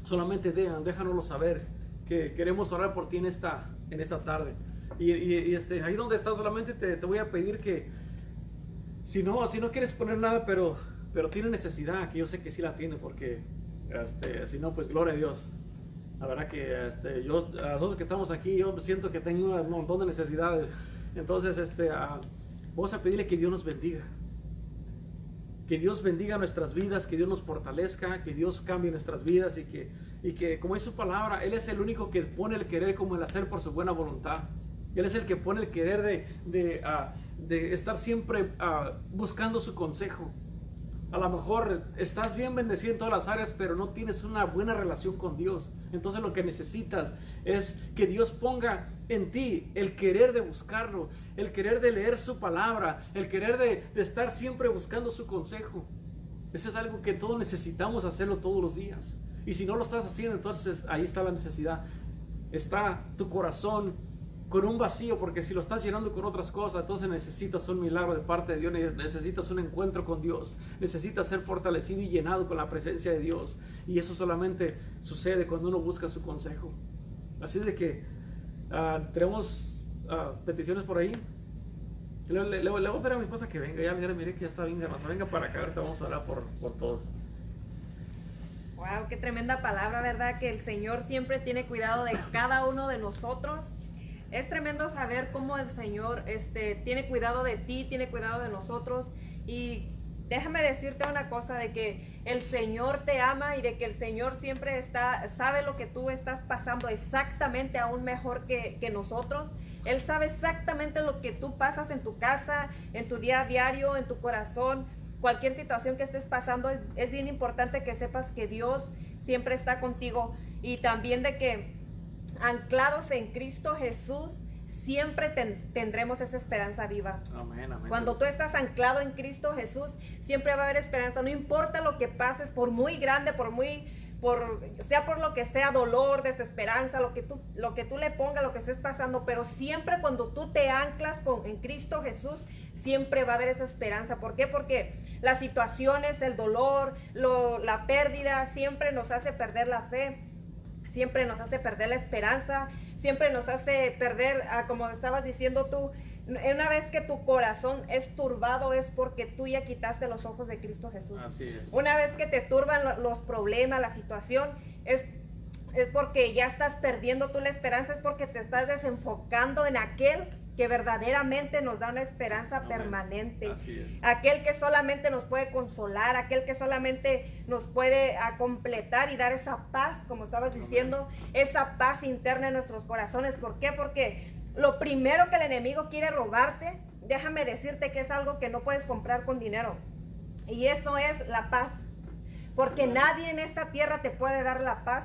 solamente déjanoslo saber que queremos orar por ti en esta, en esta tarde. Y, este, ahí donde estás solamente te, voy a pedir que, si no, si no quieres poner nada, pero, pero tiene necesidad, que yo sé que sí la tiene, porque este, si no, pues gloria a Dios. La verdad que este, yo, nosotros que estamos aquí, yo siento que tengo un montón de necesidades. Entonces, este, uh, vamos a pedirle que Dios nos bendiga. Que Dios bendiga nuestras vidas, que Dios nos fortalezca, que Dios cambie nuestras vidas y que, y que como es su palabra, Él es el único que pone el querer como el hacer por su buena voluntad. Él es el que pone el querer de, de, ah, de estar siempre uh, buscando su consejo. A lo mejor estás bien bendecido en todas las áreas, pero no tienes una buena relación con Dios. Entonces lo que necesitas es que Dios ponga en ti el querer de buscarlo, el querer de leer su palabra, el querer de, de estar siempre buscando su consejo. Eso es algo que todos necesitamos hacerlo todos los días. Y si no lo estás haciendo, entonces ahí está la necesidad. Está tu corazón con un vacío, porque si lo estás llenando con otras cosas, entonces necesitas un milagro de parte de Dios, necesitas un encuentro con Dios, necesitas ser fortalecido y llenado con la presencia de Dios. Y eso solamente sucede cuando uno busca su consejo. Así de que uh, tenemos uh, peticiones por ahí. Le, le, voy a pedir a mi esposa que venga, ya mire, que ya está bien hermosa, venga para acá, ahorita vamos a hablar por, por todos. Wow, qué tremenda palabra, ¿verdad? Que el Señor siempre tiene cuidado de cada uno de nosotros es tremendo saber cómo el Señor este, tiene cuidado de ti, tiene cuidado de nosotros. Y déjame decirte una cosa, de que el Señor te ama y de que el Señor siempre está, sabe lo que tú estás pasando exactamente aún mejor que, nosotros. Él sabe exactamente lo que tú pasas en tu casa, en tu día a diario, en tu corazón. Cualquier situación que estés pasando, es, es bien importante que sepas que Dios siempre está contigo y también de que anclados en Cristo Jesús, siempre tendremos esa esperanza viva. Cuando tú estás anclado en Cristo Jesús, siempre va a haber esperanza. No importa lo que pases, por muy grande, por muy, por, sea por lo que sea, dolor, desesperanza, lo que tú, lo que tú le pongas, lo que estés pasando, pero siempre cuando tú te anclas con, en Cristo Jesús, siempre va a haber esa esperanza. ¿Por qué? Porque las situaciones, el dolor, la pérdida, siempre nos hace perder la fe siempre nos hace perder la esperanza, siempre nos hace perder, ah, como estabas diciendo tú, una vez que tu corazón es turbado es porque tú ya quitaste los ojos de Cristo Jesús. Así es. Una vez que te turban los problemas, la situación, es, es porque ya estás perdiendo tú la esperanza, es porque te estás desenfocando en aquel que verdaderamente nos da una esperanza permanente. Aquel que solamente nos puede consolar, aquel que solamente nos puede a completar y dar esa paz, como estabas diciendo, esa paz interna en nuestros corazones. ¿Por qué? Porque lo primero que el enemigo quiere robarte, déjame decirte que es algo que no puedes comprar con dinero. Y eso es la paz. Porque nadie en esta tierra te puede dar la paz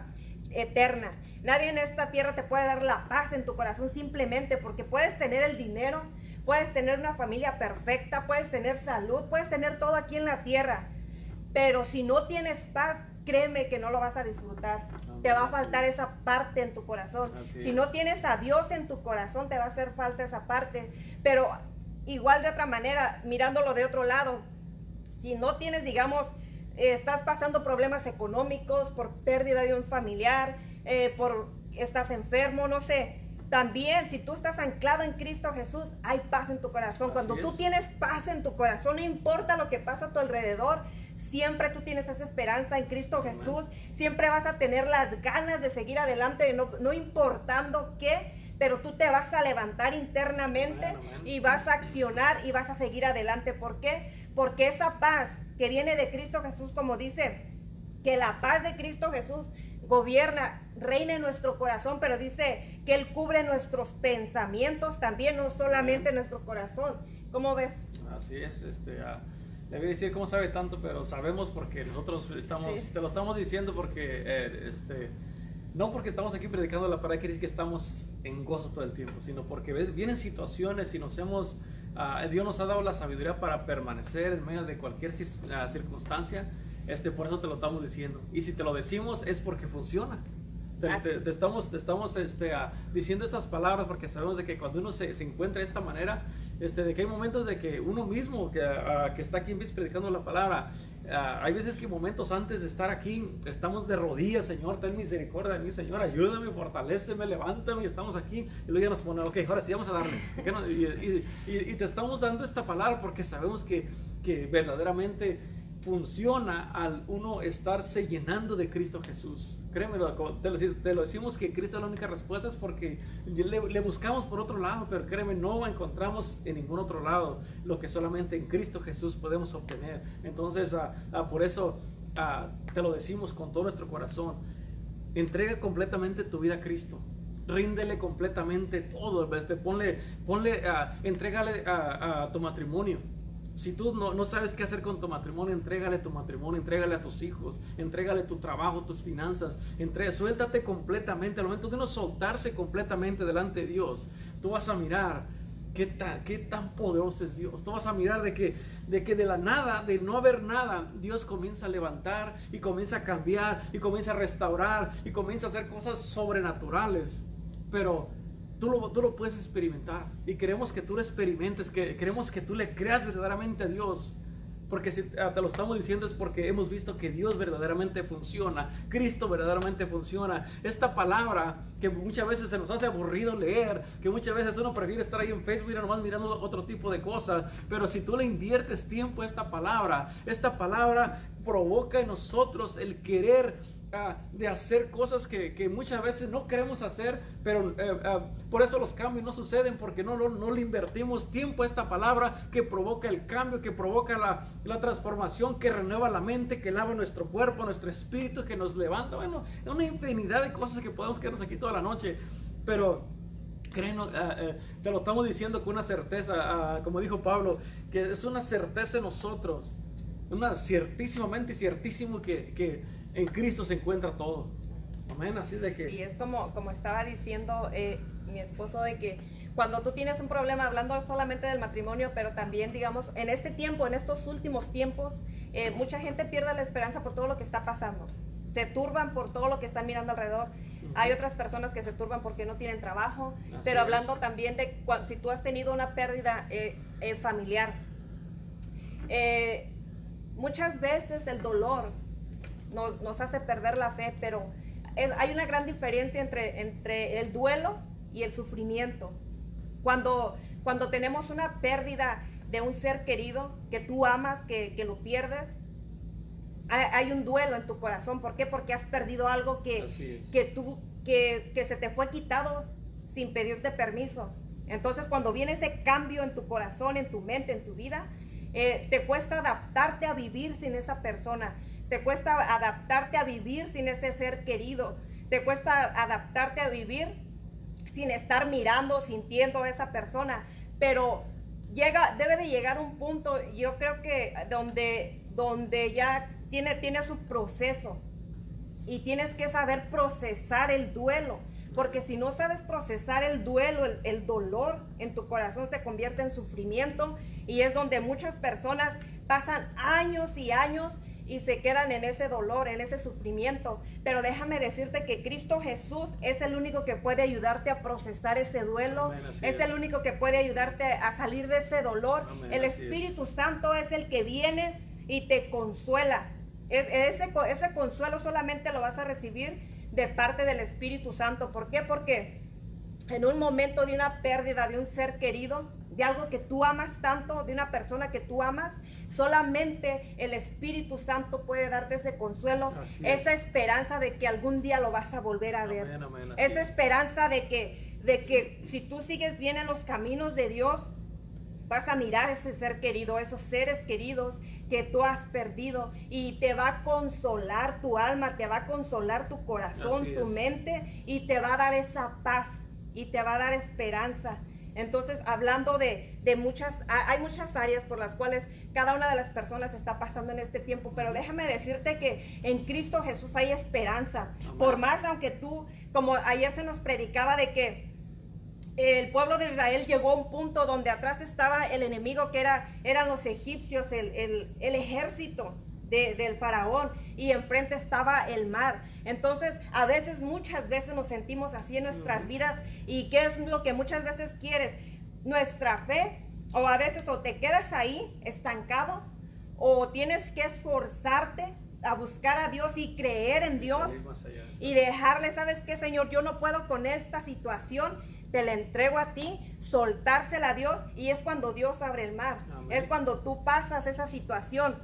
eterna. Nadie en esta tierra te puede dar la paz en tu corazón simplemente porque puedes tener el dinero, puedes tener una familia perfecta, puedes tener salud, puedes tener todo aquí en la tierra. Pero si no tienes paz, créeme que no lo vas a disfrutar. Te va a faltar esa parte en tu corazón. Si no tienes a Dios en tu corazón, te va a hacer falta esa parte. Pero igual de otra manera, mirándolo de otro lado, si no tienes, digamos, estás pasando problemas económicos por pérdida de un familiar, eh, por estás enfermo, no sé. También, si tú estás anclado en Cristo Jesús, hay paz en tu corazón. Cuando tú tienes paz en tu corazón, no importa lo que pasa a tu alrededor, siempre tú tienes esa esperanza en Cristo Jesús, siempre vas a tener las ganas de seguir adelante, no, no importando qué, pero tú te vas a levantar internamente y vas a accionar y vas a seguir adelante. ¿Por qué? Porque esa paz que viene de Cristo Jesús, como dice, que la paz de Cristo Jesús gobierna, reina en nuestro corazón, pero dice que Él cubre nuestros pensamientos también, no solamente nuestro corazón. ¿Cómo ves? Así es, este, uh, le voy a decir cómo sabe tanto, pero sabemos porque nosotros estamos, te lo estamos diciendo porque, eh, este, no porque estamos aquí predicando la palabra que estamos en gozo todo el tiempo, sino porque vienen situaciones y nos hemos, uh, Dios nos ha dado la sabiduría para permanecer en medio de cualquier circunstancia. Este, por eso te lo estamos diciendo. Y si te lo decimos es porque funciona. Te, estamos, te estamos este, diciendo estas palabras porque sabemos de que cuando uno se, se, encuentra de esta manera, este, de que hay momentos de que uno mismo que, que está aquí en vez predicando la palabra, hay veces que momentos antes de estar aquí estamos de rodillas, Señor, ten misericordia de mí, Señor, ayúdame, fortaleceme, levántame, y estamos aquí. Y luego ya nos ponemos, ok, ahora sí vamos a darle. Y, y, te estamos dando esta palabra porque sabemos que, que verdaderamente funciona al uno estarse llenando de Cristo Jesús. Créeme, te lo, decimos que Cristo es la única respuesta es porque le, buscamos por otro lado, pero créeme, no encontramos en ningún otro lado lo que solamente en Cristo Jesús podemos obtener. Entonces, ah, ah, por eso ah, te lo decimos con todo nuestro corazón. Entrega completamente tu vida a Cristo ríndele completamente todo, este, ponle, ponle, entrégale a, tu matrimonio, si tú no, sabes qué hacer con tu matrimonio, entrégale tu matrimonio, entrégale a tus hijos, entrégale tu trabajo, tus finanzas, entrega, suéltate completamente. Al momento de uno soltarse completamente delante de Dios, tú vas a mirar qué tan, qué tan poderoso es Dios. Tú vas a mirar de que, de que de la nada, de no haber nada, Dios comienza a levantar y comienza a cambiar y comienza a restaurar y comienza a hacer cosas sobrenaturales. Pero Tú lo, puedes experimentar y queremos que tú lo experimentes, que queremos que tú le creas verdaderamente a Dios. Porque si te lo estamos diciendo es porque hemos visto que Dios verdaderamente funciona, Cristo verdaderamente funciona. Esta palabra que muchas veces se nos hace aburrido leer, que muchas veces uno prefiere estar ahí en Facebook y nomás mirando otro tipo de cosas, pero si tú le inviertes tiempo a esta palabra, esta palabra provoca en nosotros el querer de hacer cosas que, muchas veces no queremos hacer, pero eh, eh, por eso los cambios no suceden, porque no, no, le invertimos tiempo a esta palabra que provoca el cambio, que provoca la, la, transformación, que renueva la mente, que lava nuestro cuerpo, nuestro espíritu, que nos levanta. Bueno, una infinidad de cosas que podemos quedarnos aquí toda la noche, pero... Creen, eh, te lo estamos diciendo con una certeza, como dijo Pablo, que es una certeza en nosotros, una ciertísimamente ciertísimo que, que en Cristo se encuentra todo. Amén, así de que... Y es como, como estaba diciendo eh, mi esposo de que cuando tú tienes un problema, hablando solamente del matrimonio, pero también, digamos, en este tiempo, en estos últimos tiempos, eh, mucha gente pierde la esperanza por todo lo que está pasando. Se turban por todo lo que están mirando alrededor. Hay otras personas que se turban porque no tienen trabajo, pero hablando también de si tú has tenido una pérdida eh, familiar. muchas veces el dolor nos, hace perder la fe, pero hay una gran diferencia entre, entre el duelo y el sufrimiento. Cuando, cuando tenemos una pérdida de un ser querido que tú amas, que, lo pierdes, hay, un duelo en tu corazón. ¿Por qué? Porque has perdido algo que, que, tú, que, se te fue quitado sin pedirte permiso. Entonces cuando viene ese cambio en tu corazón, en tu mente, en tu vida, eh, te cuesta adaptarte a vivir sin esa persona. Te cuesta adaptarte a vivir sin ese ser querido. Te cuesta adaptarte a vivir sin estar mirando, sintiendo a esa persona. Pero llega, debe de llegar un punto, yo creo que donde, donde ya tiene, tiene su proceso. Y tienes que saber procesar el duelo. Porque si no sabes procesar el duelo, el, el, dolor en tu corazón se convierte en sufrimiento y es donde muchas personas pasan años y años y se quedan en ese dolor, en ese sufrimiento. Pero déjame decirte que Cristo Jesús es el único que puede ayudarte a procesar ese duelo, es, el único que puede ayudarte a salir de ese dolor. el Espíritu Santo es el que viene y te consuela. Ese, ese consuelo solamente lo vas a recibir de parte del Espíritu Santo. ¿Por qué? Porque en un momento de una pérdida de un ser querido, de algo que tú amas tanto, de una persona que tú amas, solamente el Espíritu Santo puede darte ese consuelo, esa esperanza de que algún día lo vas a volver a ver. esa esperanza de que, de que si tú sigues bien en los caminos de Dios, vas a mirar ese ser querido, esos seres queridos que tú has perdido y te va a consolar tu alma, te va a consolar tu corazón, tu mente y te va a dar esa paz y te va a dar esperanza. Entonces, hablando de, muchas, hay muchas áreas por las cuales cada una de las personas está pasando en este tiempo, pero déjame decirte que en Cristo Jesús hay esperanza. Por más, aunque tú, como ayer se nos predicaba de que el pueblo de Israel llegó a un punto donde atrás estaba el enemigo que era, eran los egipcios, el, el ejército del faraón y enfrente estaba el mar. Entonces, a veces, muchas veces nos sentimos así en nuestras vidas y qué es lo que muchas veces quieres, nuestra fe o a veces o te quedas ahí estancado o tienes que esforzarte a buscar a Dios y creer en Dios y dejarle, ¿sabes qué, Señor? Yo no puedo con esta situación, te la entrego a ti, soltársela a Dios y es cuando Dios abre el mar, es cuando tú pasas esa situación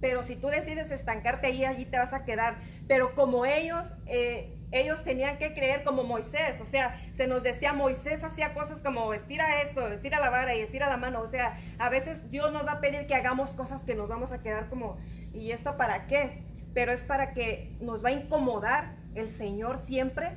pero si tú decides estancarte ahí, allí te vas a quedar. Pero como ellos, eh, ellos tenían que creer como Moisés, o sea, se nos decía, Moisés hacía cosas como estira esto, estira la vara y estira la mano, o sea, a veces Dios nos va a pedir que hagamos cosas que nos vamos a quedar como, ¿y esto para qué? Pero es para que nos va a incomodar el Señor siempre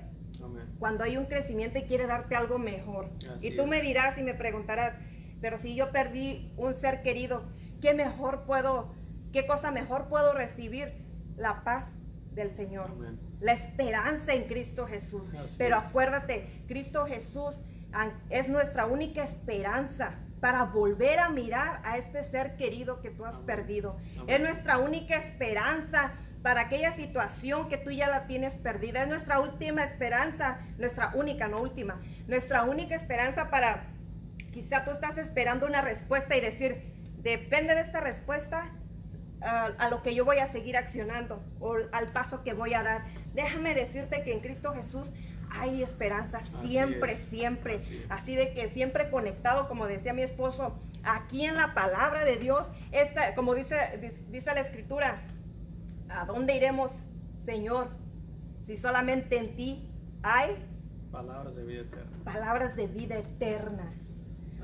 cuando hay un crecimiento y quiere darte algo mejor. y tú me dirás y me preguntarás, pero si yo perdí un ser querido, ¿qué mejor puedo ¿Qué cosa mejor puedo recibir? La paz del Señor. La esperanza en Cristo Jesús. Pero acuérdate, Cristo Jesús es nuestra única esperanza para volver a mirar a este ser querido que tú has perdido. Es nuestra única esperanza para aquella situación que tú ya la tienes perdida. Es nuestra última esperanza, nuestra única, no última, nuestra única esperanza para, quizá tú estás esperando una respuesta y decir, depende de esta respuesta, a, lo que yo voy a seguir accionando o al paso que voy a dar. Déjame decirte que en Cristo Jesús hay esperanza siempre, siempre. Así, de que siempre conectado, como decía mi esposo, aquí en la palabra de Dios, esta, como dice, dice la escritura, ¿a dónde iremos, Señor? Si solamente en ti hay palabras de vida eterna. Palabras de vida eterna.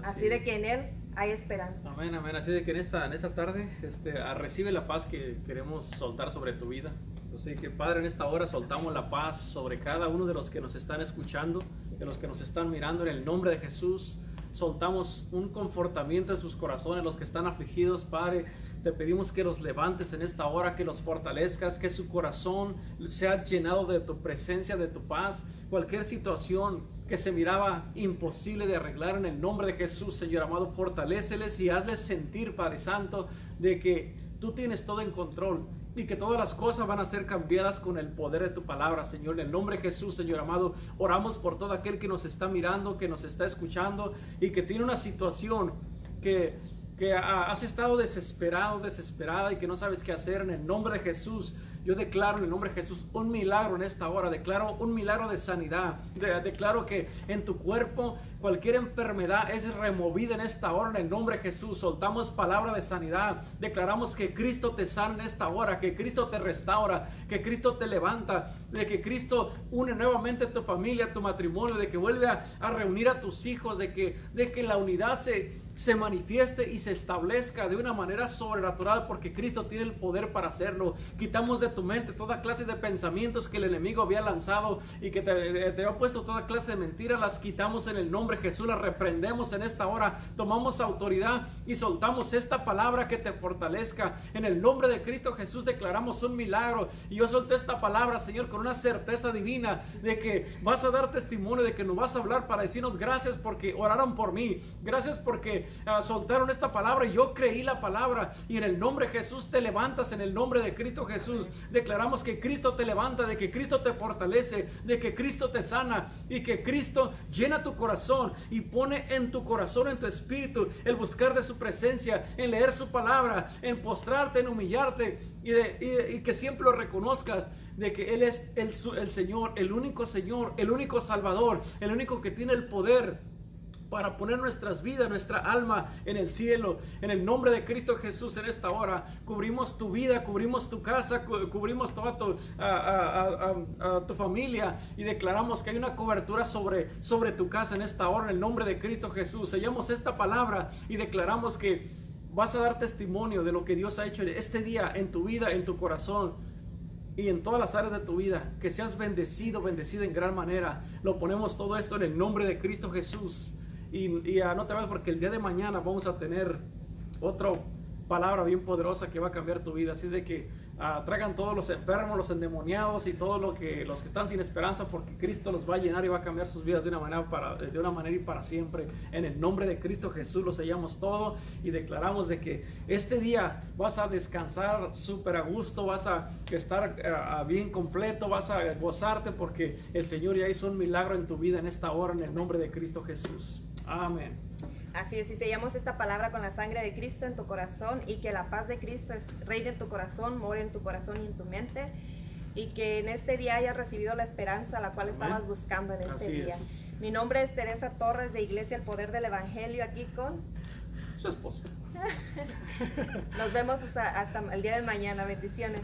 Así, de que en Él hay esperanza. Amén, amén. Así de que en esta, en esta tarde este, recibe la paz que queremos soltar sobre tu vida. Así que Padre, en esta hora soltamos la paz sobre cada uno de los que nos están escuchando, de los que nos están mirando en el nombre de Jesús. Soltamos un confortamiento en sus corazones, los que están afligidos, Padre. Te pedimos que los levantes en esta hora, que los fortalezcas, que su corazón sea llenado de tu presencia, de tu paz. Cualquier situación que se miraba imposible de arreglar en el nombre de Jesús, Señor amado, fortaléceles y hazles sentir, Padre Santo, de que tú tienes todo en control y que todas las cosas van a ser cambiadas con el poder de tu palabra, Señor. En el nombre de Jesús, Señor amado, oramos por todo aquel que nos está mirando, que nos está escuchando y que tiene una situación que que has estado desesperado, desesperada y que no sabes qué hacer en el nombre de Jesús. Yo declaro en el nombre de Jesús un milagro en esta hora. Declaro un milagro de sanidad. declaro que en tu cuerpo cualquier enfermedad es removida en esta hora en el nombre de Jesús. Soltamos palabra de sanidad. Declaramos que Cristo te sana en esta hora, que Cristo te restaura, que Cristo te levanta, de que Cristo une nuevamente tu familia, tu matrimonio, de que vuelve a, reunir a tus hijos, de que, de que la unidad se, se manifieste y se establezca de una manera sobrenatural porque Cristo tiene el poder para hacerlo. Quitamos de tu mente toda clase de pensamientos que el enemigo había lanzado y que te, había puesto toda clase de mentiras, las quitamos en el nombre de Jesús, las reprendemos en esta hora, tomamos autoridad y soltamos esta palabra que te fortalezca. En el nombre de Cristo Jesús declaramos un milagro y yo solté esta palabra, Señor, con una certeza divina de que vas a dar testimonio, de que nos vas a hablar para decirnos gracias porque oraron por mí, gracias porque ah, soltaron esta palabra yo creí la palabra. Y en el nombre de Jesús te levantas en el nombre de Cristo Jesús. Declaramos que Cristo te levanta, de que Cristo te fortalece, de que Cristo te sana. Y que Cristo llena tu corazón y pone en tu corazón, en tu espíritu, el buscar de su presencia, en leer su palabra, en postrarte, en humillarte. Y, que siempre lo reconozcas de que Él es el Señor, el único Señor, el único Salvador, el único que tiene el poder para poner nuestras vidas, nuestra alma en el cielo. En el nombre de Cristo Jesús en esta hora, cubrimos tu vida, cubrimos tu casa, cubrimos toda tu, familia y declaramos que hay una cobertura sobre, sobre tu casa en esta hora, en el nombre de Cristo Jesús. Sellamos esta palabra y declaramos que vas a dar testimonio de lo que Dios ha hecho este día en tu vida, en tu corazón y en todas las áreas de tu vida. Que seas bendecido, bendecido en gran manera. Lo ponemos todo esto en el nombre de Cristo Jesús. Y, y no te vayas porque el día de mañana vamos a tener otra palabra bien poderosa que va a cambiar tu vida. Así es de que uh, traigan todos los enfermos, los endemoniados y todos que, los que están sin esperanza porque Cristo los va a llenar y va a cambiar sus vidas de una manera, para, de una manera y para siempre. En el nombre de Cristo Jesús lo sellamos todo y declaramos de que este día vas a descansar súper a gusto, vas a estar uh, bien completo, vas a gozarte porque el Señor ya hizo un milagro en tu vida en esta hora en el nombre de Cristo Jesús. Amén. Así es, y sellamos esta palabra con la sangre de Cristo en tu corazón y que la paz de Cristo reine en tu corazón, more en tu corazón y en tu mente y que en este día hayas recibido la esperanza la cual estabas buscando en este día. Mi nombre es Teresa Torres de Iglesia El Poder del Evangelio aquí con su esposo. Nos vemos hasta el día de mañana. Bendiciones.